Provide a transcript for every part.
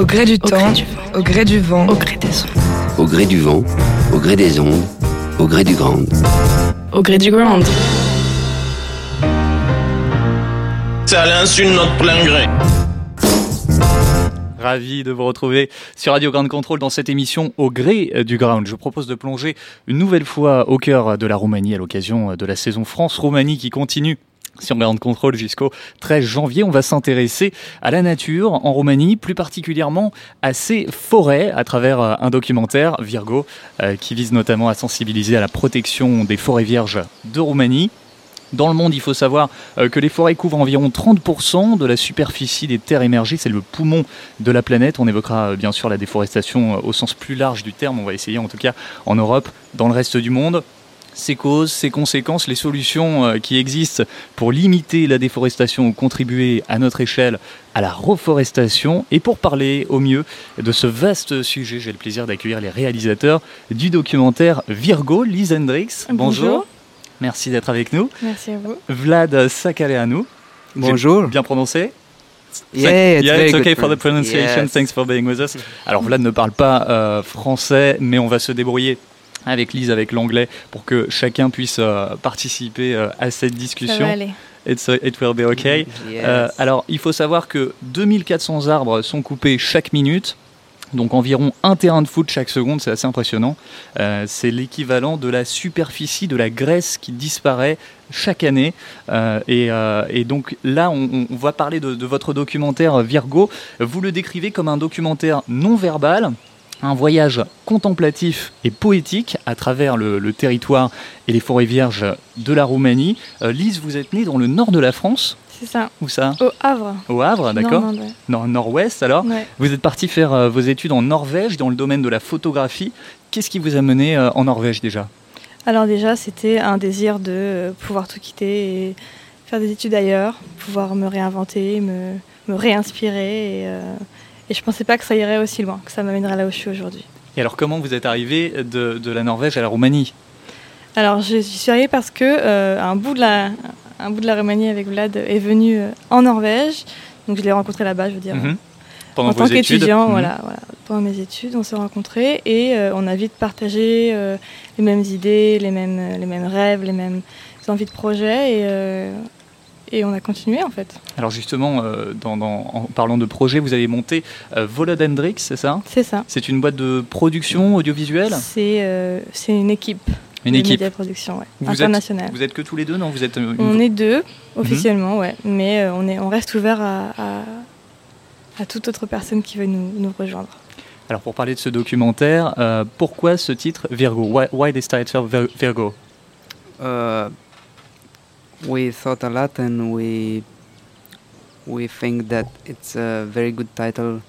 Au gré du temps, au gré du vent, Au gré des ondes. Au gré du vent, au gré des ondes, au gré du grand. Au gré du ground. C'est à l'insu de notre plein gré. Ravi de vous retrouver sur Radio Ground Control dans cette émission au gré euh, du ground. Je propose de plonger une nouvelle fois au cœur de la Roumanie à l'occasion de la saison France-Roumanie qui continue sur Ground Control jusqu'au 13 janvier. On va s'intéresser à la nature en Roumanie, plus particulièrement à ces forêts à travers euh, un documentaire, Virgo, euh, qui vise notamment à sensibiliser à la protection des forêts vierges de Roumanie. Dans le monde, il faut savoir euh, que les forêts couvrent environ 30% de la superficie des terres émergées. C'est le poumon de la planète. On évoquera bien sûr la déforestation au sens plus large du terme. On va essayer en tout cas en Europe, dans le reste du monde. Ses causes, ses conséquences, les solutions euh, qui existent pour limiter la déforestation ou contribuer à notre échelle à la reforestation. Et pour parler au mieux de ce vaste sujet, j'ai le plaisir d'accueillir les réalisateurs du documentaire Virgo, Lise Hendricks. Bonjour. Merci d'être avec nous. Merci à vous. Vlad Sakaleanu. Bonjour. Bien prononcé? Yeah, it's yeah, it's okay for the pronunciation. Yes. Thanks for being with us. Alors Vlad ne parle pas euh, français, mais on va se débrouiller avec Lise, avec l'anglais, pour que chacun puisse euh, participer euh, à cette Ça discussion. va aller. It's, uh, it will be okay. Yes. Euh, alors, il faut savoir que 2400 arbres sont coupés chaque minute. Donc environ un terrain de foot chaque seconde, c'est assez impressionnant. Euh, c'est l'équivalent de la superficie de la Grèce qui disparaît chaque année. Euh, et, euh, et donc là, on, on va parler de, de votre documentaire Virgo. Vous le décrivez comme un documentaire non verbal, un voyage contemplatif et poétique à travers le, le territoire et les forêts vierges de la Roumanie. Euh, Lise, vous êtes née dans le nord de la France. C'est ça. Où ça? Au Havre. Au Havre, d'accord Normande, ouais. Nord- Nord-ouest alors. Ouais. Vous êtes parti faire euh, vos études en Norvège dans le domaine de la photographie. Qu'est-ce qui vous a mené euh, en Norvège déjà? Alors déjà, c'était un désir de pouvoir tout quitter et faire des études ailleurs, pouvoir me réinventer, me, me réinspirer. Et, et je pensais pas que ça irait aussi loin, que ça m'amènerait là où je suis aujourd'hui. Et alors comment vous êtes arrivé de, de la Norvège à la Roumanie? Alors je suis arrivée parce que euh, un, bout de la, un bout de la Roumanie avec Vlad est venu euh, en Norvège. Donc je l'ai rencontré là-bas, je veux dire. Mhm. Pendant en vos tant qu'étudiant, Mhm. voilà, voilà. Pendant mes études, on s'est rencontrés et euh, on a vite partagé euh, les mêmes idées, les mêmes, les mêmes rêves, les mêmes envies de projet et, et on a continué en fait. Alors justement, euh, dans- dans- en parlant de projet, vous avez monté euh, Volod Hendrix, c'est ça? C'est ça. C'est une boîte de production audiovisuelle? C'est euh, c'est une équipe. Une de équipe média production, ouais, Vous êtes- internationale. Vous êtes que tous les deux, non? Vous êtes euh, une- On est deux officiellement, ouais, mais euh, on, est, on reste ouvert à, à, à toute autre personne qui veut nous, nous rejoindre. Alors pour parler de ce documentaire, euh, pourquoi ce titre Virgo? Why, why this title Vir- Virgo? We thought a lot and we we think that it's a very good title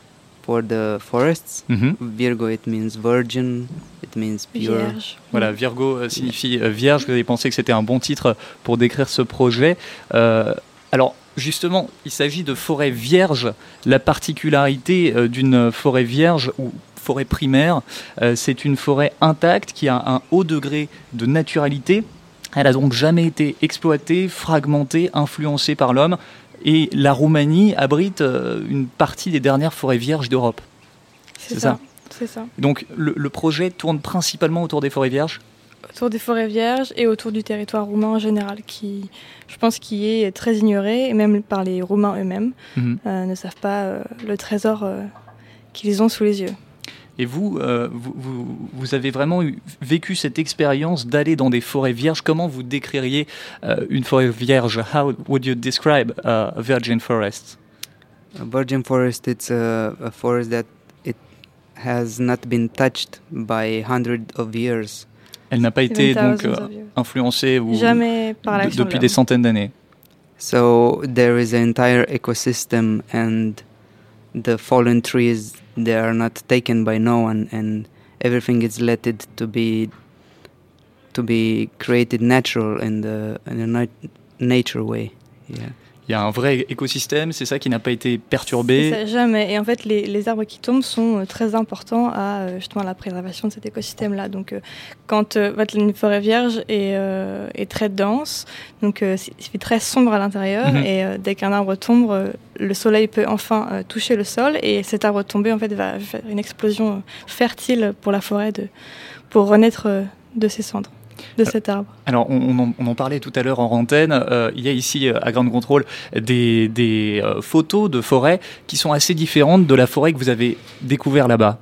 for the forests. Mhm. Virgo, it means virgin, it means pure. Vierge. Voilà, Virgo euh, signifie euh, vierge. Vous avez pensé que c'était un bon titre pour décrire ce projet. Euh, alors, justement, il s'agit de forêt vierge. La particularité euh, d'une forêt vierge ou forêt primaire, euh, c'est une forêt intacte qui a un haut degré de naturalité. Elle a donc jamais été exploitée, fragmentée, influencée par l'homme. Et la Roumanie abrite euh, une partie des dernières forêts vierges d'Europe. C'est ça. ça. C'est ça. Donc le, le projet tourne principalement autour des forêts vierges autour des forêts vierges et autour du territoire roumain en général, qui, je pense, qui est très ignoré, et même par les Roumains eux-mêmes, Mhm. euh, ne savent pas euh, le trésor euh, qu'ils ont sous les yeux. Et vous, euh, vous, vous, vous avez vraiment eu- vécu cette expérience d'aller dans des forêts vierges. Comment vous décririez euh, une forêt vierge? How would you describe uh, a virgin forest? A virgin forest, it's a, a forest that it has not been touched by hundreds of years. Elle n'a pas été donc euh, influencée ou Jamais par de- depuis des centaines d'années. So there is an entire ecosystem, and the fallen trees they are not taken by no one, and everything is let it to be to be created natural in the in a nat- nature way. Yeah. Il y a un vrai écosystème, c'est ça qui n'a pas été perturbé. Ça, jamais. Et en fait, les, les arbres qui tombent sont euh, très importants à euh, justement la préservation de cet écosystème-là. Donc, euh, quand euh, une forêt vierge est, euh, est très dense, donc euh, c'est- il fait très sombre à l'intérieur, Mhm. et dès qu'un arbre tombe, le soleil peut enfin toucher le sol, et cet arbre tombé en fait va faire une explosion fertile pour la forêt de, pour renaître de ses cendres, de cet arbre. Alors, on, on en, on en parlait tout à l'heure en antenne. euh, il y a ici euh, à Grande Contrôle des, des, euh, photos de forêt qui sont assez différentes de la forêt que vous avez découvert là-bas.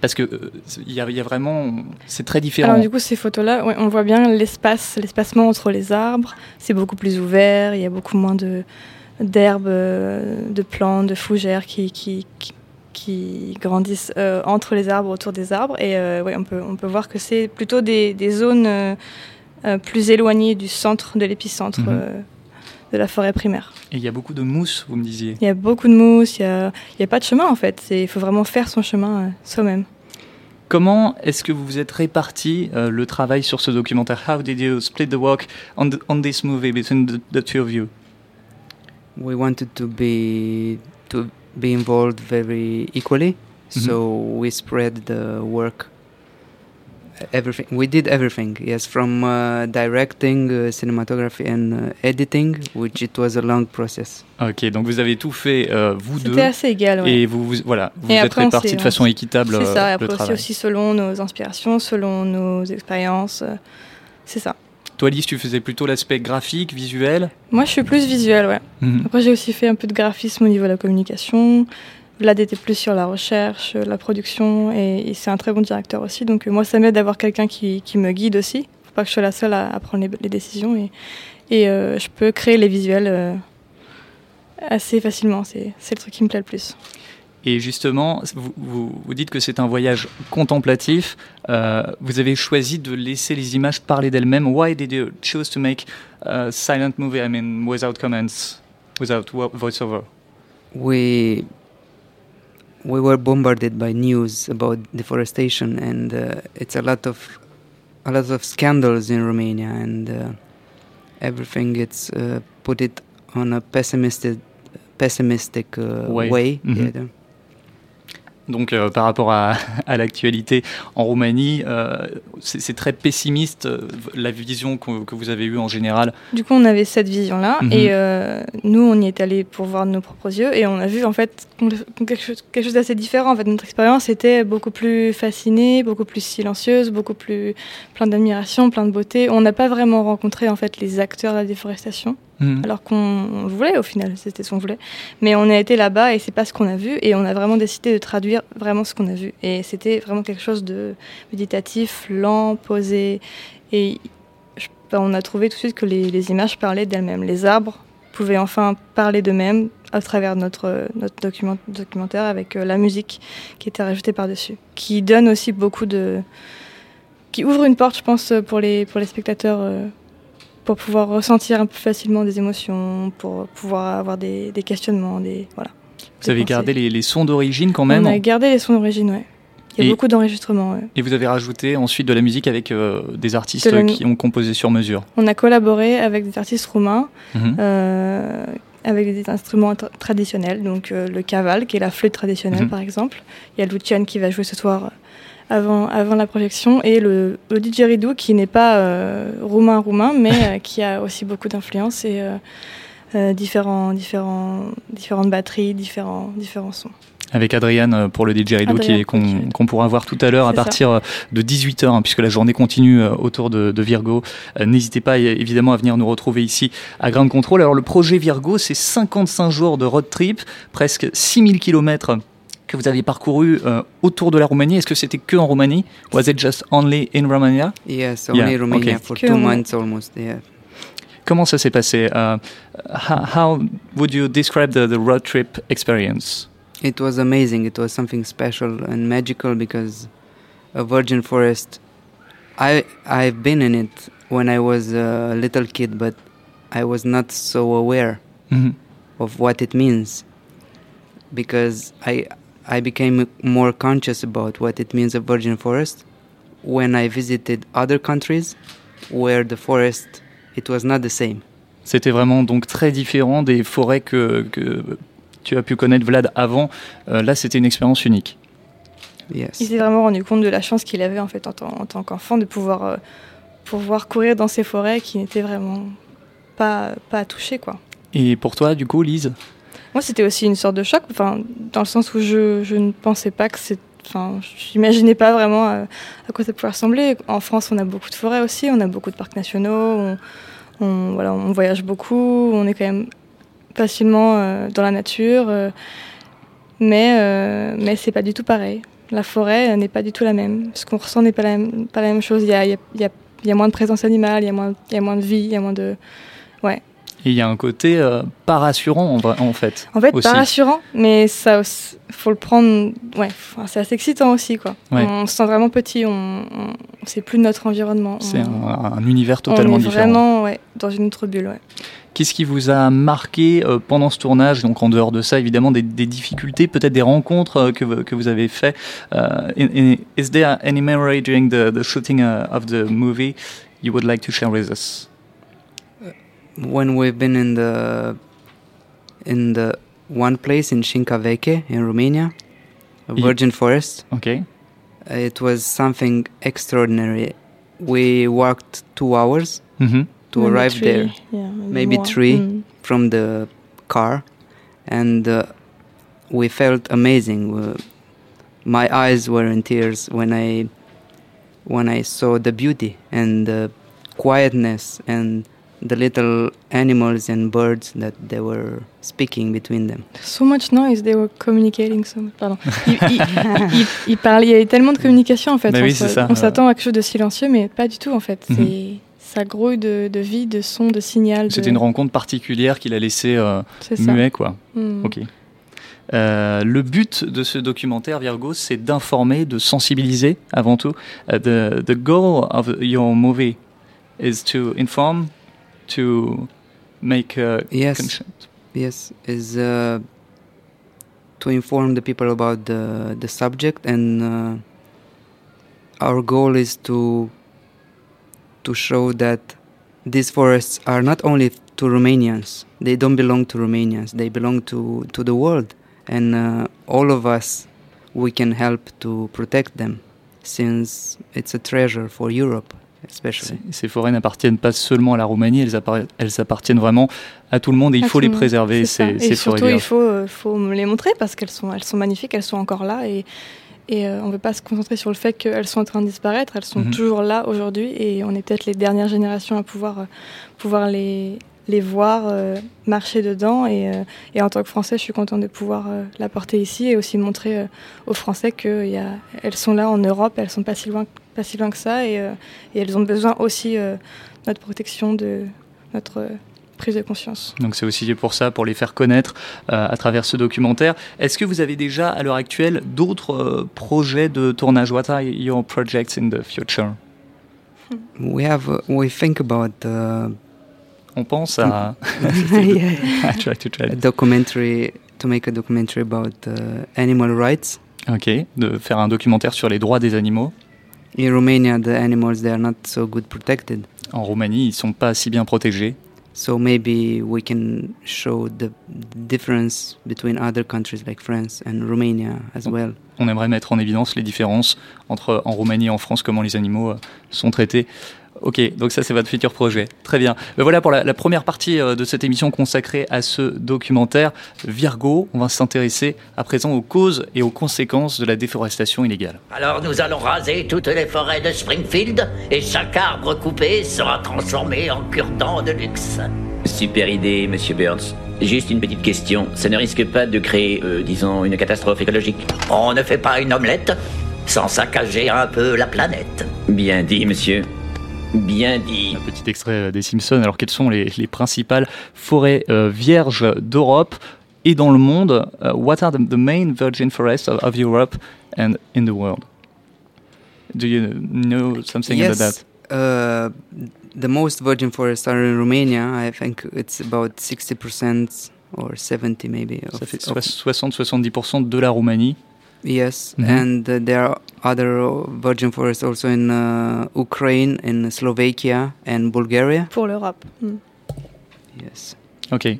Parce que euh, il y, a, il y a vraiment, c'est très différent. Alors du coup, ces photos-là, ouais, on voit bien l'espace, l'espacement entre les arbres. C'est beaucoup plus ouvert. Il y a beaucoup moins de d'herbes, euh, de plantes, de fougères qui qui, qui, qui grandissent euh, entre les arbres, autour des arbres. Et euh, ouais, on peut on peut voir que c'est plutôt des, des zones euh, euh, plus éloignées du centre, de l'épicentre Mhm. euh, de la forêt primaire. Et il y a beaucoup de mousse, vous me disiez. Il y a beaucoup de mousse. Il y a il y a pas de chemin en fait. Il faut vraiment faire son chemin euh, soi-même. Comment est-ce que vous vous êtes réparti euh, le travail sur ce documentaire? How did you split the work on, the- on this movie between the, the two of you? We wanted to be to be involved very equally so we spread the work everything we did everything yes from uh, directing uh, cinematography and uh, editing which it was a long process Ok, donc vous avez tout fait, euh, vous deux, C'était assez égal. ouais. et vous, vous- voilà, vous Et vous êtes répartis de on façon s'est- équitable C'est euh, ça, et le après aussi, travail. aussi selon nos inspirations, selon nos expériences. euh, C'est ça. Toi, Lise, tu faisais plutôt l'aspect graphique, visuel. Moi, je suis plus visuelle, ouais. Mhm. Après, j'ai aussi fait un peu de graphisme au niveau de la communication. Vlad était plus sur la recherche, euh, la production, et, et c'est un très bon directeur aussi. Donc, euh, moi, ça m'aide d'avoir quelqu'un qui, qui me guide aussi. Faut pas que je sois la seule à, à prendre les, les décisions. Et, et euh, je peux créer les visuels euh, assez facilement. C'est c'est le truc qui me plaît le plus. Et justement, vous, vous- vous dites que c'est un voyage contemplatif. Euh, vous avez choisi de laisser les images parler d'elles-mêmes. Why did you choose to make a silent movie? I mean, without comments, without vo- voiceover. we we were bombarded by news about deforestation and uh, it's a lot of a lot of scandals in Romania and uh, everything it's uh, put it on a pessimistic pessimistic uh, Way. way. Yeah, the- Donc, euh, par rapport à, à l'actualité en Roumanie, euh, c'est très pessimiste euh, la vision que, que vous avez eue en général. Du coup, on avait cette vision-là, Mhm. et nous, on y est allé pour voir de nos propres yeux, et on a vu en fait quelque chose, quelque chose d'assez différent. En fait, notre expérience était beaucoup plus fascinée, beaucoup plus silencieuse, beaucoup plus plein d'admiration, plein de beauté. On n'a pas vraiment rencontré en fait les acteurs de la déforestation, Mhm. alors qu'on on voulait au final, c'était ce qu'on voulait. Mais on a été là-bas et c'est pas ce qu'on a vu, et on a vraiment décidé de traduire vraiment ce qu'on a vu. Et c'était vraiment quelque chose de méditatif, lent, posé, et ben, on a trouvé tout de suite que les, les images parlaient d'elles-mêmes. Les arbres pouvaient enfin parler d'eux-mêmes à travers notre, notre document- documentaire avec euh, la musique qui était rajoutée par-dessus, qui donne aussi beaucoup de... qui ouvre une porte, je pense, pour les, pour les spectateurs, euh, pour pouvoir ressentir un peu facilement des émotions, pour pouvoir avoir des, des questionnements, des... Voilà. Vous avez pensées. gardé les, les sons d'origine quand même On a gardé les sons d'origine, ouais. Il y a Et- beaucoup d'enregistrements, ouais. et vous avez rajouté ensuite de la musique avec euh, des artistes De qui ont composé sur mesure. On a collaboré avec des artistes roumains, Mhm. euh, avec des instruments tra- traditionnels, donc euh, le caval, qui est la flûte traditionnelle Mhm. par exemple. Il y a Lucian qui va jouer ce soir avant, avant la projection, et le, le didgeridoo qui n'est pas euh, roumain roumain, mais euh, qui a aussi beaucoup d'influence et euh, euh, différents, différents, différentes batteries, différents, différents sons. Avec Adriane euh, pour le didgeridoo qu'on didgeridoo. qu'on pourra voir tout à l'heure à ça. partir euh, de 18h, puisque la journée continue euh, autour de, de Virgo. Euh, N'hésitez pas évidemment à venir nous retrouver ici à Ground Control. Alors le projet Virgo, c'est 55 jours de road trip, presque 6000 km que vous avez parcouru euh, autour de la Roumanie. Est-ce que c'était que en Roumanie? Was it just only in Romania? yes only Yeah, Romania okay. for Que two en- months almost yeah Comment ça s'est passé? Uh, how, how would you describe the, the road trip experience? It was amazing. It was something special and magical because a virgin forest. I I've been in it when I was a little kid, but I was not so aware Mhm. of what it means because I I became more conscious about what it means a virgin forest when I visited other countries where the forest it was not the same. C'était vraiment donc très différent des forêts que, que tu as pu connaître Vlad avant. Euh, là, c'était une expérience unique. Yes. Il s'est vraiment rendu compte de la chance qu'il avait en fait en, tant- en tant qu'enfant de pouvoir, euh, pouvoir courir dans ces forêts qui n'étaient vraiment pas, pas touchées quoi. Et pour toi, du coup, Lise? Moi, c'était aussi une sorte de choc, enfin, dans le sens où je, je ne pensais pas que c'est. Enfin, j'imaginais pas vraiment euh, à quoi ça pouvait ressembler. En France, on a beaucoup de forêts aussi, on a beaucoup de parcs nationaux, on, voilà, on voyage beaucoup, on est quand même facilement euh, dans la nature, euh, mais, euh, mais c'est pas du tout pareil. La forêt n'est pas du tout la même. Ce qu'on ressent n'est pas pas la même chose. Il y a, y, a, y, y a moins de présence animale, il y a moins, de vie, il y a moins de. Et il y a un côté euh, pas rassurant en, vrai- en fait. En fait, aussi. pas rassurant, mais ça, faut le prendre. Ouais, c'est assez excitant aussi, quoi. Ouais. On se sent vraiment petit, on, on, c'est plus notre environnement. C'est on, un, un univers on totalement est différent. vraiment ouais, dans une autre bulle, ouais. Qu'est-ce qui vous a marqué euh, pendant ce tournage Donc en dehors de ça, évidemment, des, des difficultés, peut-être des rencontres euh, que, vous- que vous avez fait. Euh, in- in- is there any memory during the, the shooting uh, of the movie you would like to share with us? When we've been in the in the one place in Shinkaveche in Romania, a Ye- virgin forest, Ok. it was something extraordinary. We walked two hours Mhm. to Maybe arrive three, there yeah, Maybe more. three. Mm. from the car, and uh, we felt amazing. Uh, my eyes were in tears when I when I saw the beauty and the quietness and the little animals and birds that they were speaking between them. So much noise, they were communicating so much. Pardon. Il, il, il- il parlait, il y avait tellement de communication en fait. Bah on oui, se- c'est ça, on ouais. s'attend à quelque chose de silencieux, mais pas du tout en fait. Mhm. C'est ça grouille de, de vie, de son, de signal. C'était de- une rencontre particulière qu'il a laissé euh, muet, quoi. Mm. Ok. Euh, le but de ce documentaire, Virgo, c'est d'informer, de sensibiliser avant tout. Uh, the, the goal of your movie is to inform, to make a Yes. conscious. Yes, is uh, to inform the people about the the subject, and uh, our goal is to to show that these forests are not only to Romanians; they don't belong to Romanians; they belong to to the world, and uh, all of us we can help to protect them, since it's a treasure for Europe, especially. Ces, forêts n'appartiennent pas seulement à la Roumanie, elles, appartiennent vraiment à tout le monde et il À faut les monde, préserver, ces, Et ces forêts surtout, il faut, euh, faut les montrer parce qu'elles sont, elles sont magnifiques, elles sont encore là et, et euh, on ne veut pas se concentrer sur le fait qu'elles sont en train de disparaître. Elles sont Mhm. toujours là aujourd'hui et on est peut-être les dernières générations à pouvoir, euh, pouvoir les, les voir euh, marcher dedans. Et, et en tant que Français, je suis contente de pouvoir la porter ici et aussi montrer aux Français qu'elles sont là en Europe, elles sont pas si loin, pas si loin que ça et, euh, et elles ont besoin aussi euh, de notre protection, de notre euh, prise de conscience. Donc c'est aussi pour ça, pour les faire connaître euh, à travers ce documentaire. Est-ce que vous avez déjà à l'heure actuelle d'autres euh, projets de tournage What are your projects in the future? We have uh, we think about. Uh, On pense à... yeah. I try to try. a documentary to make a documentary about uh, animal rights. Ok, de faire un documentaire sur les droits des animaux. In Romania, the animals they are not so good protected. En Roumanie, ils sont pas si bien protégés. So maybe we can show the difference between other countries like France and Romania as well. On aimerait mettre en évidence les différences entre en Roumanie et en France, comment les animaux euh, sont traités. Ok, donc ça c'est votre futur projet. Très bien. Ben voilà pour la, la première partie euh, de cette émission consacrée à ce documentaire Virgo. On va s'intéresser à présent aux causes et aux conséquences de la déforestation illégale. Alors nous allons raser toutes les forêts de Springfield et chaque arbre coupé sera transformé en cure-dent de luxe. Super idée, monsieur Burns. Juste une petite question. Ça ne risque pas de créer, euh, disons, une catastrophe écologique? On ne fait pas une omelette sans saccager un peu la planète. Bien dit, monsieur. Bien dit. Un petit extrait euh, des Simpsons. Alors quelles sont les, les principales forêts euh, vierges d'Europe et dans le monde Uh, What are the, the main virgin forests of, of Europe and in the world? Do you know something about that? yes, uh, the most virgin forests are in Romania. I think it's about 60% or 70 maybe. Ça of- fait of- 60-70% de la Roumanie. Yes, Mhm. and uh, there are other uh, virgin forests also in uh, Ukraine, in Slovakia, and Bulgaria. For Europe. Mm. Yes. Ok.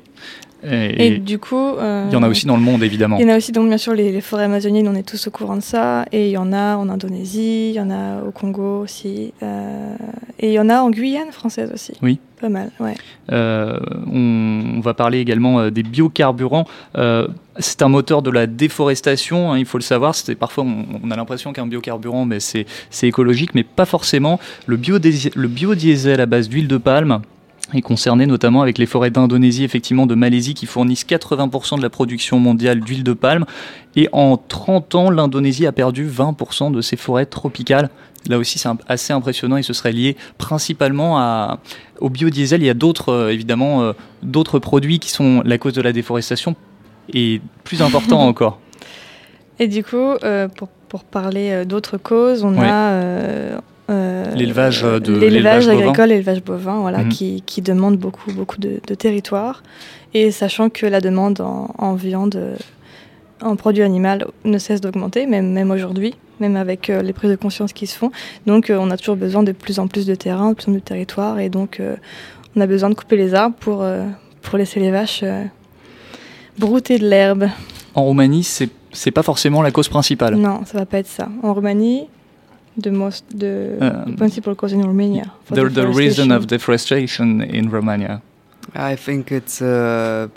Et, Et, du coup. euh, il y en a aussi dans le monde, évidemment. Il y en a aussi, donc bien sûr, les, les forêts amazoniennes, on est tous au courant de ça. Et il y en a en Indonésie, il y en a au Congo aussi. euh, et il y en a en Guyane française aussi. Oui. Pas mal, ouais. Euh, on, on va parler également euh, des biocarburants. Euh, c'est un moteur de la déforestation, hein, il faut le savoir. C'est parfois on, on a l'impression qu'un biocarburant, mais c'est écologique, mais pas forcément. Le biodiesel à base d'huile de palme est concerné notamment avec les forêts d'Indonésie, effectivement de Malaisie, qui fournissent 80% de la production mondiale d'huile de palme. Et en 30 ans, l'Indonésie a perdu 20% de ses forêts tropicales. Là aussi, c'est assez impressionnant et ce serait lié principalement à, au biodiesel. Il y a d'autres, euh, évidemment, euh, d'autres produits qui sont la cause de la déforestation et plus important encore. Et du coup, euh, pour, pour parler d'autres causes, on a euh, euh, L'élevage de- l'élevage agricole, l'élevage bovin, voilà, Mhm. qui, qui demande beaucoup, beaucoup de, de territoire. Et sachant que la demande en, en viande, euh, en produits animaux, ne cesse d'augmenter, même, même aujourd'hui, même avec euh, les prises de conscience qui se font. Donc, euh, on a toujours besoin de plus en plus de terrain, de plus en plus de territoire, et donc euh, on a besoin de couper les arbres pour, euh, pour laisser les vaches euh, brouter de l'herbe. En Roumanie, c'est c'est pas forcément la cause principale. Non, ça va pas être ça. En Roumanie, the most the the principal cause in Romania. for The, the reason deforestation. of deforestation in Romania. I think it's uh,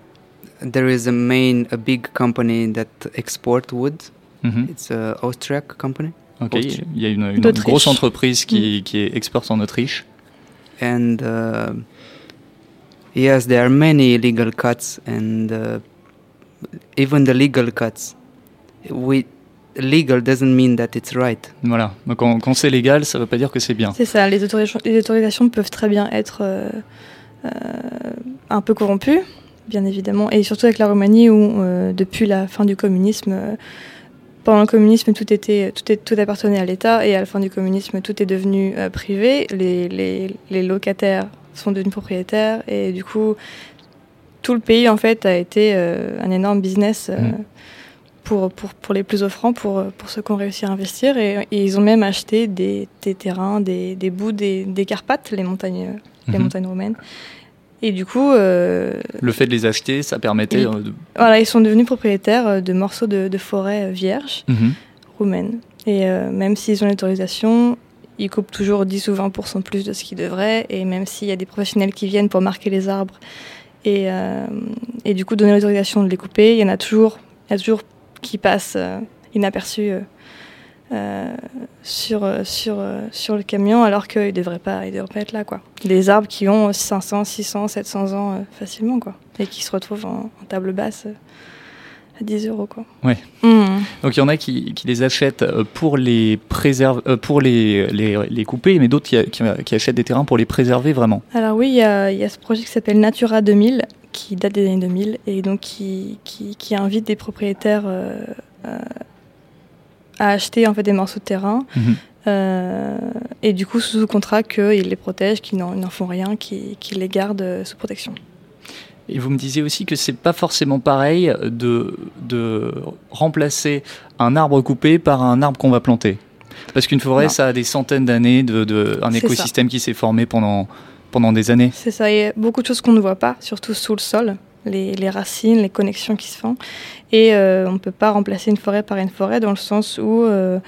there is a main a big company that export wood. Mhm. It's a Austriac company. Ok, Austri- il y a une, une D'Autriche. grosse entreprise qui, qui est exporte en Autriche. and uh, yes, there are many illegal cuts, and uh, even the legal cuts. We legal doesn't mean that it's right. Voilà. Donc quand, quand c'est légal, ça veut pas dire que c'est bien. C'est ça. Les autorisations, les autorisations peuvent très bien être euh, euh, un peu corrompues, bien évidemment, et surtout avec la Roumanie où euh, depuis la fin du communisme. euh, pendant le communisme, tout, était, tout, est, tout appartenait à l'État et à la fin du communisme, tout est devenu euh, privé. Les, les, les locataires sont devenus propriétaires et du coup, tout le pays en fait a été euh, un énorme business euh, Mm. Pour, pour, pour les plus offrants, pour, pour ceux qui ont réussi à investir. Et, et ils ont même acheté des, des terrains, des, des bouts des, des Carpates, les montagnes, les Mhm. montagnes roumaines. Et du coup, euh, Le fait de les acheter, ça permettait. Et- euh, de- voilà, ils sont devenus propriétaires euh, de morceaux de, de forêt vierges Mhm. roumaines. Et euh, même s'ils ont l'autorisation, ils coupent toujours 10 ou 20% plus de ce qu'ils devraient. Et même s'il y a des professionnels qui viennent pour marquer les arbres et, et du coup donner l'autorisation de les couper, il y en a toujours, il y a toujours qui passent euh, inaperçus euh, euh, sur, sur, sur le camion alors qu'ils ne devraient, pas- pas être là. Quoi. Des arbres qui ont 500, 600, 700 ans facilement quoi, et qui se retrouvent en, en table basse euh, à 10 euros. Quoi. Ouais. Mhm. Donc il y en a qui, qui les achètent pour les préserver, pour les, les, les couper, mais d'autres qui, qui, qui achètent des terrains pour les préserver vraiment. Alors oui, il y y a ce projet qui s'appelle Natura 2000, qui date des années 2000, et donc qui, qui, qui invite des propriétaires euh, euh, à acheter en fait des morceaux de terrain, Mhm. euh, et du coup sous contrat qu'ils les protègent, qu'ils n'en n'en font rien, qu'ils qu'ils les gardent sous protection. Et vous me disiez aussi que c'est pas forcément pareil de, de remplacer un arbre coupé par un arbre qu'on va planter. Parce qu'une forêt, Non. ça a des centaines d'années, de, de, un C'est ça. écosystème qui s'est formé pendant, pendant des années. C'est ça, il y a beaucoup de choses qu'on ne voit pas, surtout sous le sol, les, racines, les connexions qui se font. Et euh, on ne peut pas remplacer une forêt par une forêt dans le sens où euh,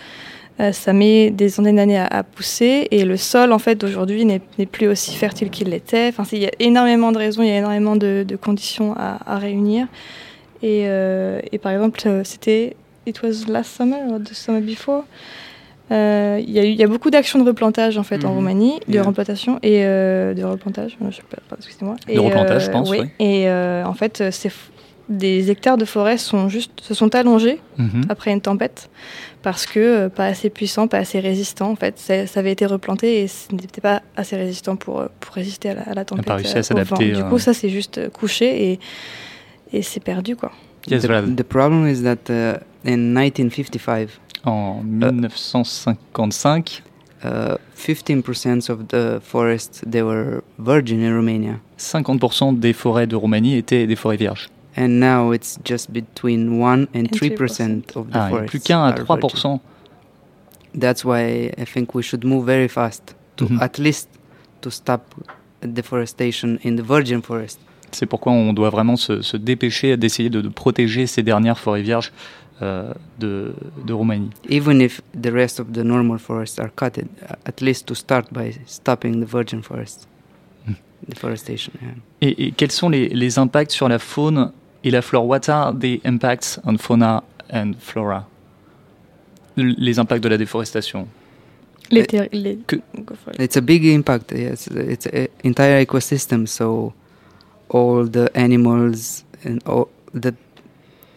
euh, ça met des centaines d'années à, à pousser et le sol, en fait, aujourd'hui n'est plus aussi fertile qu'il l'était. Enfin, il y a énormément de raisons, il y a énormément de, conditions à, réunir. Et, et par exemple, c'était It was last summer or the summer before. Euh, Il y, a eu- il y a beaucoup d'actions de replantage en fait en Mhm. Roumanie, de Yeah. replantation et euh, de replantage. Je sais pas, excusez-moi. De Et, replantage, je pense, oui. Et euh, en fait, ces f- des hectares de forêt sont juste se sont allongés Mhm. après une tempête parce que euh, pas assez puissant, pas assez résistant. En fait, ça, ça avait été replanté et ce n'était pas assez résistant pour euh, pour résister à la, à la tempête. pas réussi à euh, s'adapter. Du euh. coup, ça c'est juste euh, couché et et c'est perdu quoi. Yes, the, the problem is that uh, in 1955, En 1955, uh, 15% of the forests they were virgin in Romania. 50% des forêts de Roumanie étaient des forêts vierges. And now it's just between 1 and 3% of the Ah, forests. plus qu'un à are virgin. 3%. That's why I think we should move very fast to Mhm. at least to stop deforestation in the virgin forest. C'est pourquoi on doit vraiment se, se dépêcher d'essayer de, de protéger ces dernières forêts vierges euh, de, de Roumanie. Even if the rest of the normal forests are cut, uh, at least to start by stopping the virgin forest deforestation. yeah. Et, et quels sont les, les impacts sur la faune et la flore What are the impacts on fauna and flora L- Les impacts de la déforestation. Les, les- Que- Go for it. It's a big impact. Yes, it's an entire ecosystem. So all the animals and all the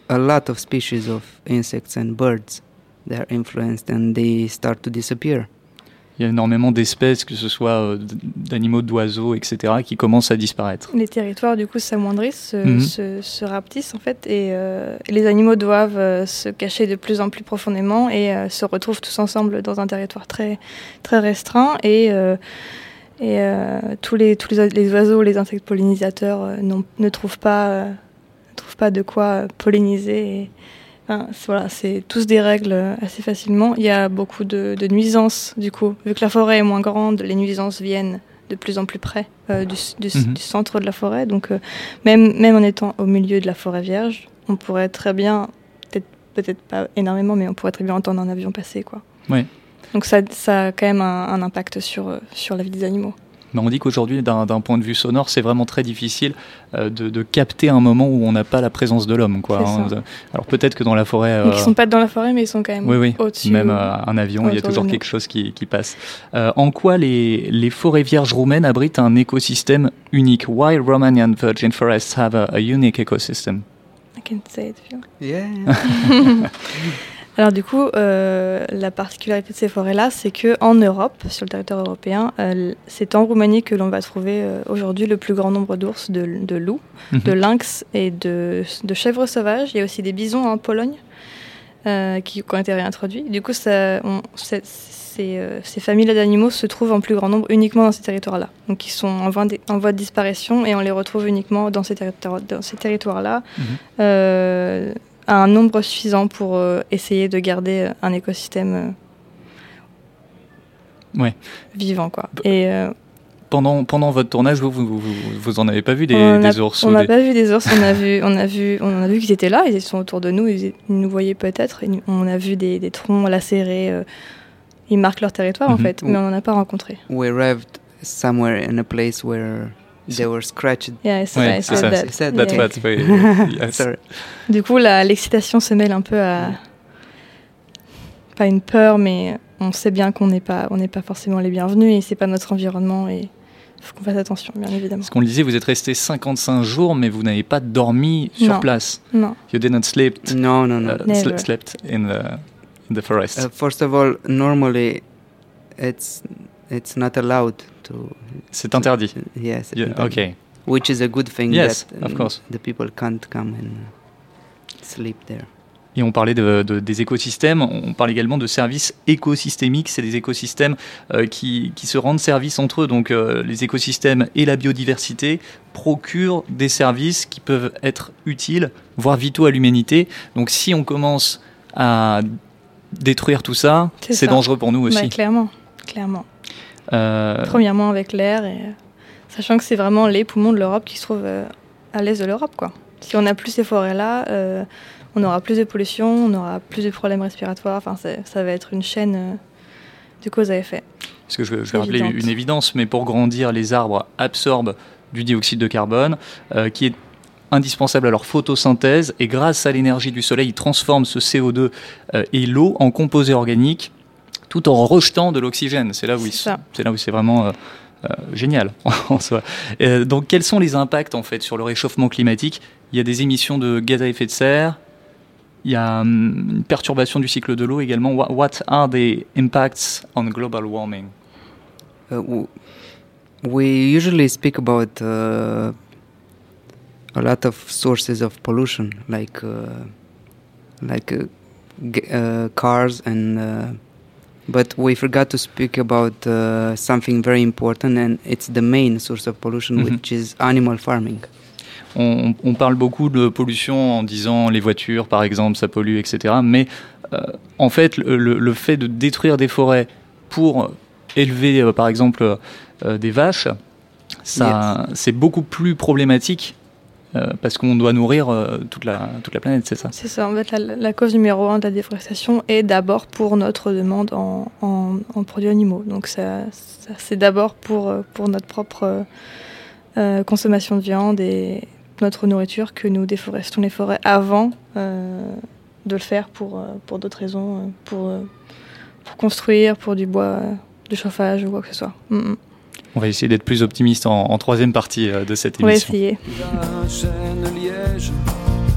a lot of species of insects and birds they are influenced and they start to disappear. Il y a énormément d'espèces, que ce soit euh, d'animaux, d'oiseaux, etc., qui commencent à disparaître. Les territoires du coup s'amoindrissent, se, se- se rapetissent en fait, et euh, les animaux doivent euh, se cacher de plus en plus profondément et euh, se retrouvent tous ensemble dans un territoire très très restreint et euh, et euh, tous les tous les, oiseaux, les insectes pollinisateurs euh, ne trouvent pas trouvent pas de quoi polliniser. Et, enfin, c'est- voilà, c'est tous des règles euh, assez facilement. Il y a beaucoup de, de nuisances du coup, vu que la forêt est moins grande, les nuisances viennent de plus en plus près euh, du, du- Mhm. du centre de la forêt. Donc, euh, même, même en étant au milieu de la forêt vierge, on pourrait très bien, peut-être peut-être pas énormément, mais on pourrait très bien entendre un avion passer. Quoi. Ouais. Donc, ça, ça a quand même un, un impact sur, sur la vie des animaux. Mais on dit qu'aujourd'hui, d'un point de vue sonore, c'est vraiment très difficile euh, de, de capter un moment où on n'a pas la présence de l'homme. quoi. Hein. Alors peut-être que dans la forêt... Donc, euh, ils sont pas dans la forêt, mais ils sont quand même Oui, oui. au-dessus. Même euh, un avion, il y a toujours quelque chose qui, qui passe. Euh, en quoi les, les forêts vierges roumaines abritent un écosystème unique? Why Romanian virgin forests have a, a unique ecosystem? I can say it if you want. Yeah. Alors du coup, euh, la particularité de ces forêts-là, c'est que en Europe, sur le territoire européen, euh, c'est en Roumanie que l'on va trouver euh, aujourd'hui le plus grand nombre d'ours, de, de loups, de Mhm. lynx et de, de chèvres sauvages. Il y a aussi des bisons en Pologne qui, qui ont été réintroduits. Du coup, ça, on- c'est- ces, ces familles d'animaux se trouvent en plus grand nombre uniquement dans ces territoires-là. Donc ils sont en voie, de, en voie de disparition et on les retrouve uniquement dans ces, territoires- dans ces territoires-là. Mhm. Euh, à un nombre suffisant pour euh, essayer de garder un écosystème euh, Ouais. vivant. Quoi. Et euh, pendant, pendant votre tournage, vous, vous, vous, vous en avez pas vu des, on des a- ours On n'a des- pas vu des ours, on a vu, on a vu, on a vu qu'ils étaient là, ils sont autour de nous, ils, ils nous voyaient peut-être. On a vu des, des troncs lacérés, euh, ils marquent leur territoire en Mhm. fait, mais on n'en a pas rencontré. we arrived somewhere in a place where they were scratched. Yeah, I said- Ouais, I c'est said ça. that. Said That's Yeah. yes. Sorry. Du coup, l'excitation se mêle un peu à pas une peur, mais on sait bien qu'on n'est pas, on n'est pas forcément les bienvenus et c'est pas notre environnement et faut qu'on fasse attention, bien évidemment. Parce qu'on le disait, vous êtes resté 55 jours, mais vous n'avez pas dormi sur Non. place. Non. You didn't sleep, No, no, no. uh, Never. sle- slept in the, in the forest. Uh, first of all, normally, it's it's not allowed to. C'est interdit. Yes. it's Yeah, interdit. ok. Which is a good thing Yes, that of um, course. the people can't come and sleep there. Et on parlait de, de- des écosystèmes, on parle également de services écosystémiques, c'est des écosystèmes euh, qui, qui se rendent service entre eux. Donc euh, les écosystèmes et la biodiversité procurent des services qui peuvent être utiles, voire vitaux à l'humanité. Donc si on commence à détruire tout ça, C'est dangereux pour nous aussi. Bah, clairement, clairement. Euh, Premièrement avec l'air et euh, sachant que c'est vraiment les poumons de l'Europe qui se trouvent euh, à l'est de l'Europe, quoi. Si on n'a plus ces forêts-là, euh, on aura plus de pollution, on aura plus de problèmes respiratoires. Enfin, c'est- ça va être une chaîne de cause à effet. Parce que je, vais- je vais rappeler une évidence, mais pour grandir, les arbres absorbent du dioxyde de carbone, euh, qui est indispensable à leur photosynthèse, et grâce à l'énergie du soleil, ils transforment ce CO2 euh, et l'eau en composés organiques, tout en rejetant de l'oxygène. C'est là où C'est là où vraiment euh, euh, génial en soi. Euh, donc, quels sont les impacts en fait sur le réchauffement climatique? Il y a des émissions de gaz à effet de serre. Il y a hum, une perturbation du cycle de l'eau également. What, what are the impacts on global warming? Uh, we usually speak about uh, a lot of sources of pollution, like uh, like uh, g- uh, cars and uh, But we forgot to speak about uh, something very important, and it's the main source of pollution, Mhm. which is animal farming. On, on parle beaucoup de pollution en disant les voitures, par exemple, ça pollue, etc. Mais euh, en fait, le, le- fait de détruire des forêts pour élever, euh, par exemple, euh, des vaches, ça, c'est beaucoup plus problématique euh, parce qu'on doit nourrir euh, toute, la, toute la planète, c'est ça C'est ça, en fait, la, cause numéro un de la déforestation est d'abord pour notre demande en, en- produits animaux. Donc ça, c'est d'abord pour, euh, pour notre propre consommation de viande et notre nourriture que nous déforestons les forêts avant de le faire pour, pour d'autres raisons, pour, pour construire, pour du bois de chauffage ou quoi que ce soit. Mm, mm. On va essayer d'être plus optimiste en, en troisième partie euh, de cette On va émission. essayer.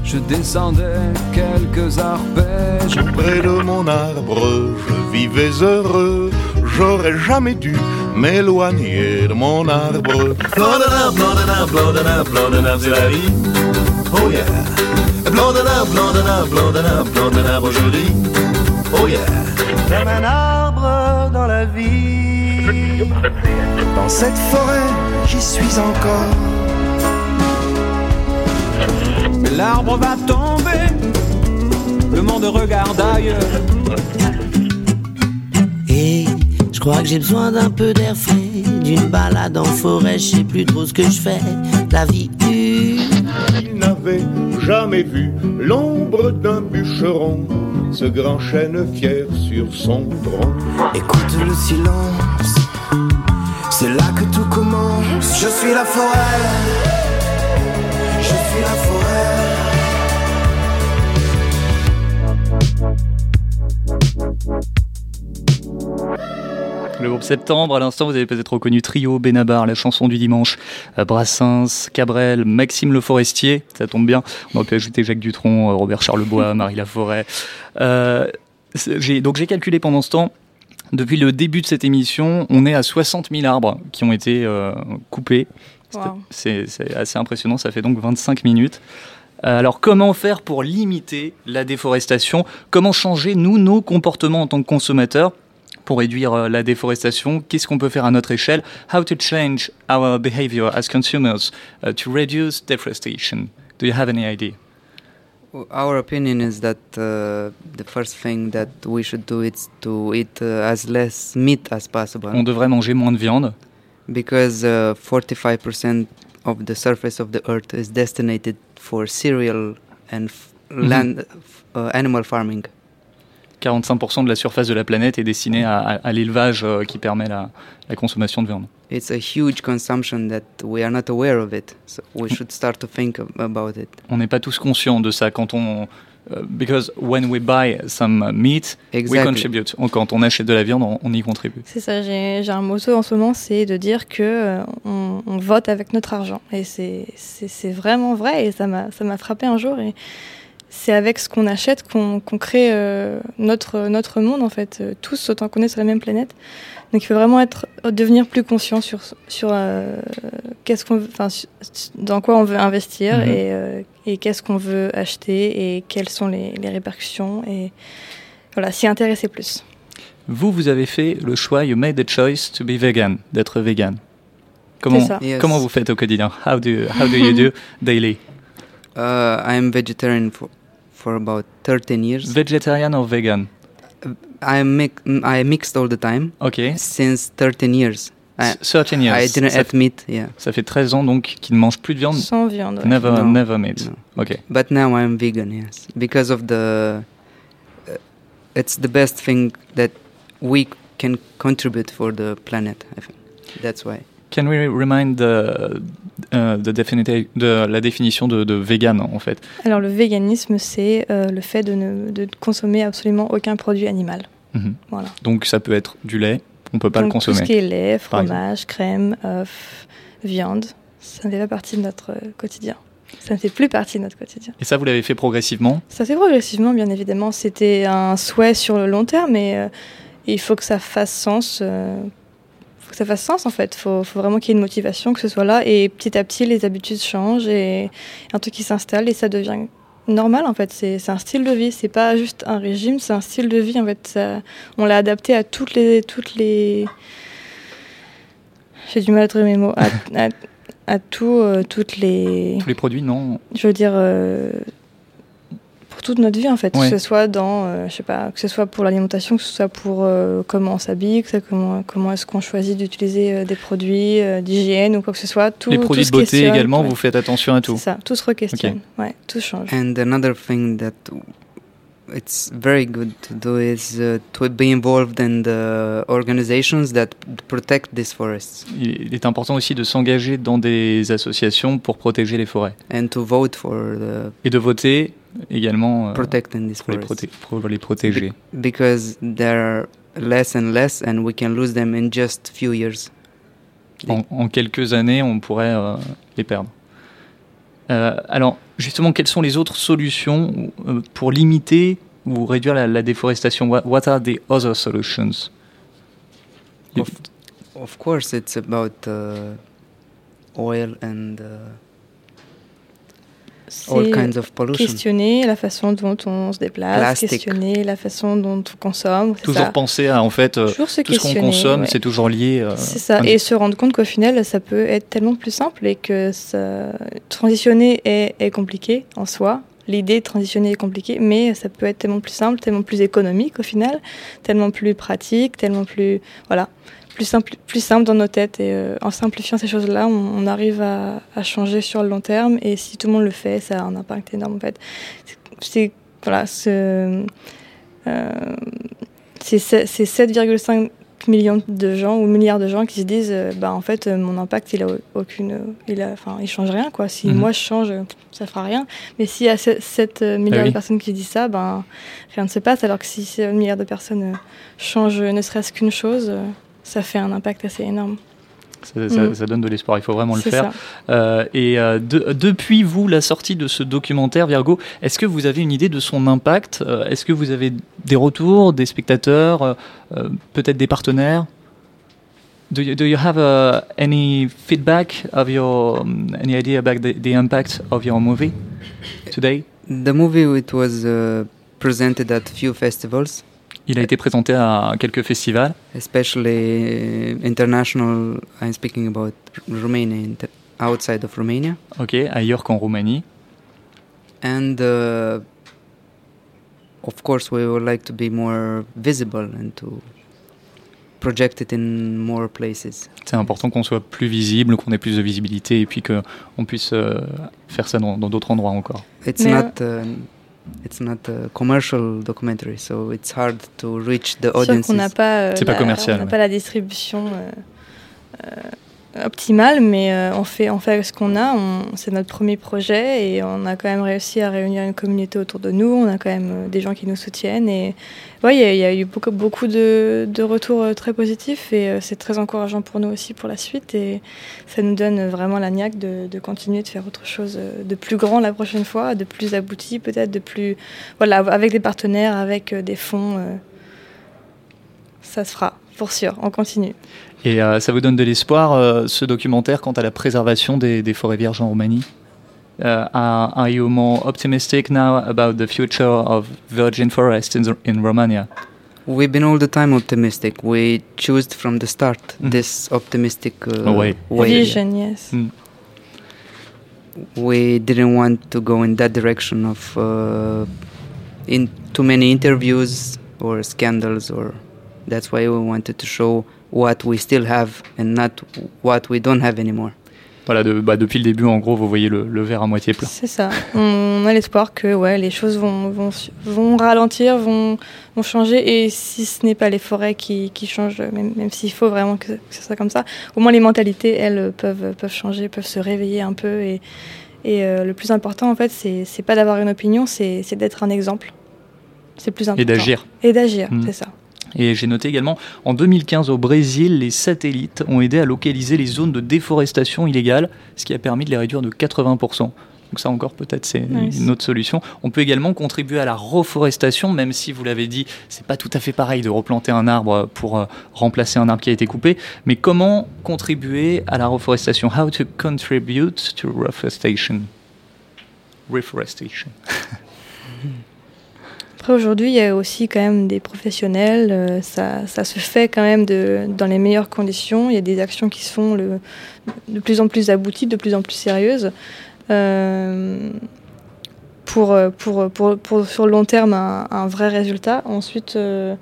Je descendais quelques arpèges. Près de mon arbre, je vivais heureux. J'aurais jamais dû m'éloigner de mon arbre. Blondin, blondin, blondin, blondin, c'est la vie. Oh yeah. Blondin, blondin, blondin, blondin, aujourd'hui. Oh yeah. Comme un arbre dans la vie. Dans cette forêt, j'y suis encore. L'arbre va tomber, le monde regarde ailleurs. Et je crois que j'ai besoin d'un peu d'air frais, d'une balade en forêt, je sais plus trop ce que je fais. La vie Il n'avait jamais vu l'ombre d'un bûcheron, ce grand chêne fier sur son tronc. Écoute le silence, c'est là que tout commence. Je suis la forêt, je suis la forêt. Le groupe Septembre, à l'instant, vous avez peut-être reconnu Trio, Benabar, la chanson du dimanche, euh, Brassens, Cabrel, Maxime Le Forestier, ça tombe bien. On aurait pu ajouter Jacques Dutronc, euh, Robert Charlebois, Marie Laforêt. Euh, donc j'ai calculé pendant ce temps, depuis le début de cette émission, on est à 60 000 arbres qui ont été euh, coupés. C'est- Wow. C'est c'est assez impressionnant, ça fait donc 25 minutes. Euh, Alors comment faire pour limiter la déforestation? Comment changer, nous, nos comportements en tant que consommateurs pour réduire euh, la déforestation? Qu'est-ce qu'on peut faire à notre échelle? How to change our behavior as consumers uh, to reduce deforestation Do you have any idea? Our opinion is that uh, the first thing that we should do is to eat uh, as less meat as possible. On devrait manger moins de viande Because uh, 45% of the surface of the earth is destined for cereal and f- Mhm. land uh, animal farming. 45% de la surface de la planète est destinée à, à- à l'élevage euh, qui permet la, la consommation de viande. It's a huge consumption that we are not aware of it. So we should start to think ab- about it. On n'est pas tous conscients de ça quand on... euh, because when we buy some meat, we contribute. Quand on achète de la viande, on, on y contribue. C'est ça, j'ai un motto en ce moment, c'est de dire que euh, on, on vote avec notre argent. Et c'est- vraiment vrai, et ça m'a ça m'a frappé un jour. Et c'est avec ce qu'on achète qu'on crée euh, notre, notre monde, en fait, euh, tous autant qu'on est sur la même planète. Donc il faut vraiment être, devenir plus conscient sur, sur euh, qu'est-ce qu'on, dans quoi on veut investir Mhm. et, euh, et qu'est-ce qu'on veut acheter et quelles sont les, les répercussions. Et voilà, s'y intéresser plus. Vous, vous avez fait le choix, you made the choice to be vegan, d'être vegan. Comment, C'est ça. Yes. comment vous faites au quotidien? How do, how do you do daily? Uh, I am vegetarian for, for about 13 years. Vegetarian or vegan I mi- I mixed all the time. Ok. Since 13 years. I, 13 years. I didn't Ça eat meat. Yeah. Ça fait 13 ans donc qu'il ne mange plus de viande Sans viande. ouais. Never, No. never meat. Ok. But now I'm vegan. Yes, because of the. Uh, it's the best thing that we can contribute for the planet. I think that's why. Can we remind the, uh, the de la définition de, de vegan en fait? Alors le véganisme, c'est euh, le fait de ne de consommer absolument aucun produit animal. Mhm. Voilà. Donc ça peut être du lait, on peut pas Donc, le consommer. Tout ce qui est lait, fromage, crème, œufs, viande, ça ne fait pas partie de notre euh, quotidien. Ça ne fait plus partie de notre quotidien. Et ça, vous l'avez fait progressivement? Ça fait progressivement, bien évidemment. C'était un souhait sur le long terme, mais euh, il faut que ça fasse sens. euh, faut que ça fasse sens en fait. Il faut, faut vraiment qu'il y ait une motivation, que ce soit là. Et petit à petit, les habitudes changent et un truc qui s'installe et ça devient normal en fait. C'est un style de vie. C'est pas juste un régime, c'est un style de vie en fait. Ça- on l'a adapté à toutes les toutes les. J'ai du mal à trouver mes mots. À, à, à tout, euh, toutes les. Tous les produits, non Je veux dire. euh, pour toute notre vie en fait, Ouais. que ce soit dans, euh, je sais pas, que ce soit pour l'alimentation, que ce soit pour euh, comment on s'habille, que ce soit comment, comment est-ce qu'on choisit d'utiliser euh, des produits euh, d'hygiène ou quoi que ce soit. Tout, Les produits de beauté questionne, également, ouais. vous faites attention à tout. C'est ça, tout se re-questionne. Ouais, tout change. And another thing that it's very good to do is uh, to be involved in the organizations that protect these forests Il est important aussi de s'engager dans des associations pour protéger les forêts. and to vote for the Et de voter également euh, pour, les proté- pour les protéger. because there are less and less and we can lose them in just few years. En, en quelques années, on pourrait euh, les perdre. Euh, alors, justement, quelles sont les autres solutions pour limiter ou réduire la, la déforestation? What, are the other solutions? Of, of course, it's about uh, oil and uh, C'est kinds of pollution. questionner la façon dont on se déplace, Plastic. questionner la façon dont on consomme. Toujours ça. penser à, en fait, euh, Toujours tout ce qu'on consomme, ouais. c'est toujours lié. euh, C'est ça, et se rendre compte qu'au final, ça peut être tellement plus simple et que ça... transitionner est, est compliqué en soi. L'idée de transitionner est compliquée, mais ça peut être tellement plus simple, tellement plus économique au final, tellement plus pratique, tellement plus, voilà, plus simple, plus simple dans nos têtes. Et euh, en simplifiant ces choses-là, on, on arrive à, à changer sur le long terme. Et si tout le monde le fait, ça a un impact énorme en fait. C'est- voilà, ce, euh, c'est se- c'est 7,5 millions de gens ou milliards de gens qui se disent euh, bah en fait euh, mon impact il a au- aucune il a enfin il change rien quoi si Mhm. moi je change euh, ça fera rien mais s'il y a 7 milliards oui. de personnes qui disent ça ben rien ne se passe alors que si ces un milliard de personnes euh, changent ne serait-ce qu'une chose euh, ça fait un impact assez énorme. Ça, ça- Mm. ça donne de l'espoir, il faut vraiment le faire. Euh, et euh, de- depuis vous, la sortie de ce documentaire, Virgo, est-ce que vous avez une idée de son impact? Euh, Est-ce que vous avez des retours, des spectateurs, euh, euh, peut-être des partenaires? Do you, do you have uh, any feedback of your, um, any idea about the, the impact of your movie today? The movie it was uh, presented at few festivals, Il a été présenté à quelques festivals. especially international. I'm speaking about Romania, outside of Romania, Ok, ailleurs qu'en Roumanie. and uh, of course we would like to be more visible and to project it in more places. C'est important qu'on soit plus visible, qu'on ait plus de visibilité et puis qu'on puisse euh, faire ça dans dans d'autres endroits encore. It's Mais, not. Uh, it's not a commercial documentary, so it's hard to reach the audiences. pas, euh, C'est pas la- commercial, on n'a ouais. pas la distribution euh, euh, optimale, mais euh, on fait on fait avec ce qu'on a. C'est notre premier projet et on a quand même réussi à réunir une communauté autour de nous. On a quand même euh, des gens qui nous soutiennent et il y, a- eu beaucoup beaucoup de, de retours euh, très positifs et euh, c'est très encourageant pour nous aussi pour la suite et ça nous donne vraiment la niaque de, de continuer de faire autre chose euh, de plus grand la prochaine fois, de plus abouti peut-être, de plus voilà avec des partenaires, avec euh, des fonds. euh, ça se fera, pour sûr, on continue. Et euh, ça vous donne de l'espoir, euh, ce documentaire, quant à la préservation des, des forêts vierges en Roumanie? Uh, are, are you more optimistic now about the future of virgin forests in, the- in Romania? We've been all the time optimistic. We chose from the start this optimistic uh, Oh, way. Vision, yes. Mm. We didn't want to go in that direction of uh, in too many interviews or scandals, or that's why we wanted to show what we still have and not what we don't have anymore. Voilà, de- bah, depuis le début, en gros, vous voyez le, le verre à moitié plein. C'est ça. On a l'espoir que ouais, les choses vont, vont, vont ralentir, vont, vont changer. Et si ce n'est pas les forêts qui, qui changent, même, même s'il faut vraiment que, que ce soit comme ça, au moins les mentalités, elles, peuvent, peuvent changer, peuvent se réveiller un peu. Et, et euh, le plus important, en fait, c'est c'est pas d'avoir une opinion, c'est c'est d'être un exemple. C'est plus important. d'agir. Et d'agir, Mm. c'est ça. Et j'ai noté également, en 2015 au Brésil, les satellites ont aidé à localiser les zones de déforestation illégale, ce qui a permis de les réduire de 80%. Donc ça encore peut-être c'est Nice. une autre solution. On peut également contribuer à la reforestation, même si vous l'avez dit, c'est pas tout à fait pareil de replanter un arbre pour euh, remplacer un arbre qui a été coupé. Mais comment contribuer à la reforestation? How to contribute to reforestation? Reforestation. Après aujourd'hui, il y a aussi quand même des professionnels. euh, ça, ça se fait quand même de, dans les meilleures conditions. Il y a des actions qui se font le, de plus en plus abouties, de plus en plus sérieuses. Euh, pour, euh, pour, pour, pour, sur le long terme un, un vrai résultat. Ensuite, euh,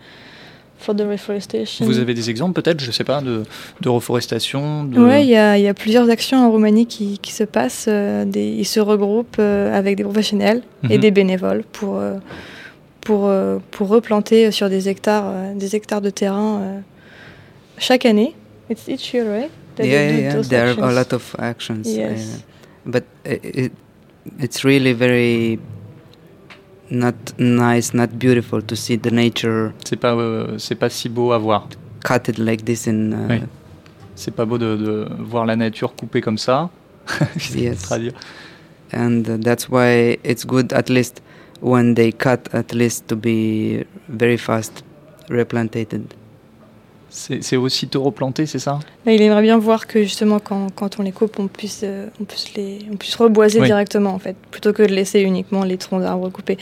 for the reforestation. Vous avez des exemples peut-être, je sais pas, de, de reforestation de... Oui, il y y a plusieurs actions en Roumanie qui, qui se passent. euh, des, ils se regroupent avec des professionnels et Mhm. des bénévoles pour, pour, euh, pour replanter sur des hectares, euh, des hectares de terrain euh, chaque année. It's each year, right? That yeah, yeah, those there are a actions. lot of actions. Yes. uh, but it, it's really very not nice, not beautiful to see the nature C'est pas, euh, c'est pas si beau à voir. cut it like this in. Uh, Oui. C'est pas beau de, de voir la nature coupée comme ça. Yes. Traduire. and uh, that's why it's good at least when they cut at least to be very fast replanted C'est aussitôt replanté, c'est ça? Mais il aimerait bien voir que justement quand, quand on les coupe, on puisse, euh, on puisse, les, on puisse reboiser Oui. directement en fait, plutôt que de laisser uniquement les troncs d'arbres coupés.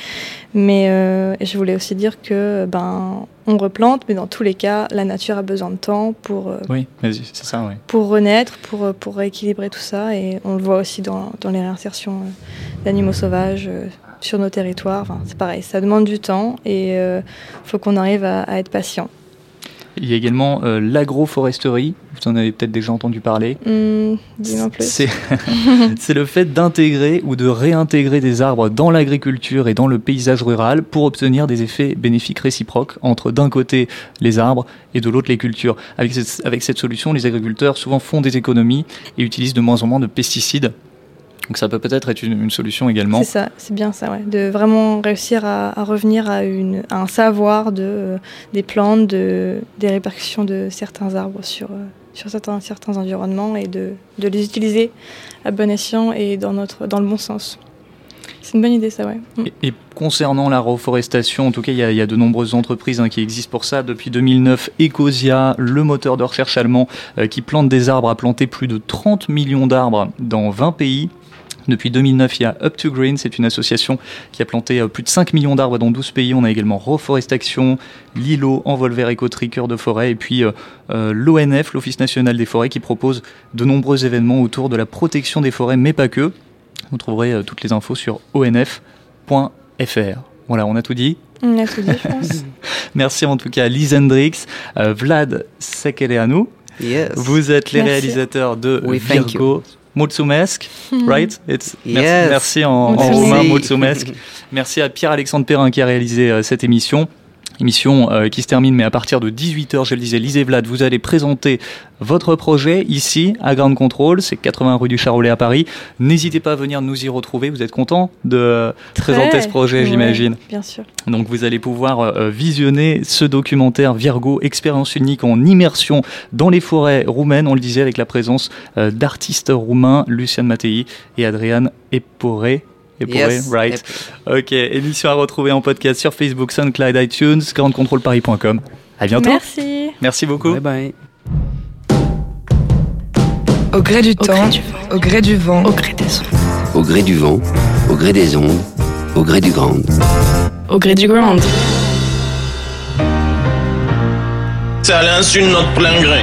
Mais euh, je voulais aussi dire que ben on replante, mais dans tous les cas, la nature a besoin de temps pour euh, Oui, c'est ça, oui. pour renaître, pour, pour rééquilibrer tout ça. Et on le voit aussi dans, dans les réinsertions euh, d'animaux sauvages euh, sur nos territoires. Enfin, c'est pareil, ça demande du temps et il faut qu'on arrive à, à être patient. Il y a également euh, l'agroforesterie, vous en avez peut-être déjà entendu parler. Hum, Dis-moi plus. C'est c'est le fait d'intégrer ou de réintégrer des arbres dans l'agriculture et dans le paysage rural pour obtenir des effets bénéfiques réciproques entre d'un côté les arbres et de l'autre les cultures. Avec cette, avec cette solution, les agriculteurs souvent font des économies et utilisent de moins en moins de pesticides. Donc ça peut peut-être être une, une solution également. C'est ça, c'est bien ça, ouais. de vraiment réussir à, à revenir à, une, à un savoir de, euh, des plantes, de, des répercussions de certains arbres sur, euh, sur certains, certains environnements et de, de les utiliser à bon escient et dans, notre, dans le bon sens. C'est une bonne idée ça, ouais. Mm. Et, et concernant la reforestation, en tout cas, il y a, il y a de nombreuses entreprises hein, qui existent pour ça. Depuis 2009, Ecosia, le moteur de recherche allemand, euh, qui plante des arbres, a planté plus de 30 millions d'arbres dans 20 pays. Depuis 2009, il y a Up to Green, c'est une association qui a planté euh, plus de 5 millions d'arbres dans 12 pays. On a également Reforestation, Lilo, Envolver Écoterie, Cœur de Forêt, et puis euh, euh, l'ONF, l'Office national des forêts, qui propose de nombreux événements autour de la protection des forêts, mais pas que. Vous trouverez euh, toutes les infos sur onf.fr. Voilà, on a tout dit? On a tout dit, je pense. Merci en tout cas à Lise Hendrix, euh, Vlad Sekeleanu. Yes. Vous êtes les Merci. réalisateurs de thank Virgo. Mulțumesc, Mhm. right? It's, Yes. merci, merci en, en roumain. Merci à Pierre-Alexandre Perrin qui a réalisé euh, cette émission. Émission euh, qui se termine, mais à partir de 18h, je le disais, Lise et Vlad, vous allez présenter votre projet ici à Ground Control, c'est 80 rue du Charolais à Paris. N'hésitez pas à venir nous y retrouver. Vous êtes content de euh, présenter ce projet, j'imagine. Bien sûr. Donc vous allez pouvoir euh, visionner ce documentaire Virgo, expérience unique en immersion dans les forêts roumaines, on le disait avec la présence euh, d'artistes roumains, Luciane Mattei et Adrian Eporé. Eporé, Yes, right. Ok, émission à retrouver en podcast sur Facebook, SoundCloud, iTunes, grandcontrôleparis.com. À bientôt. Merci. Merci beaucoup. Bye bye. Au gré du temps, au gré du vent, Au gré des ondes. Au gré du vent, au gré des ondes, au gré du grand. Au gré du ground. Ça l'insulte notre plein gré.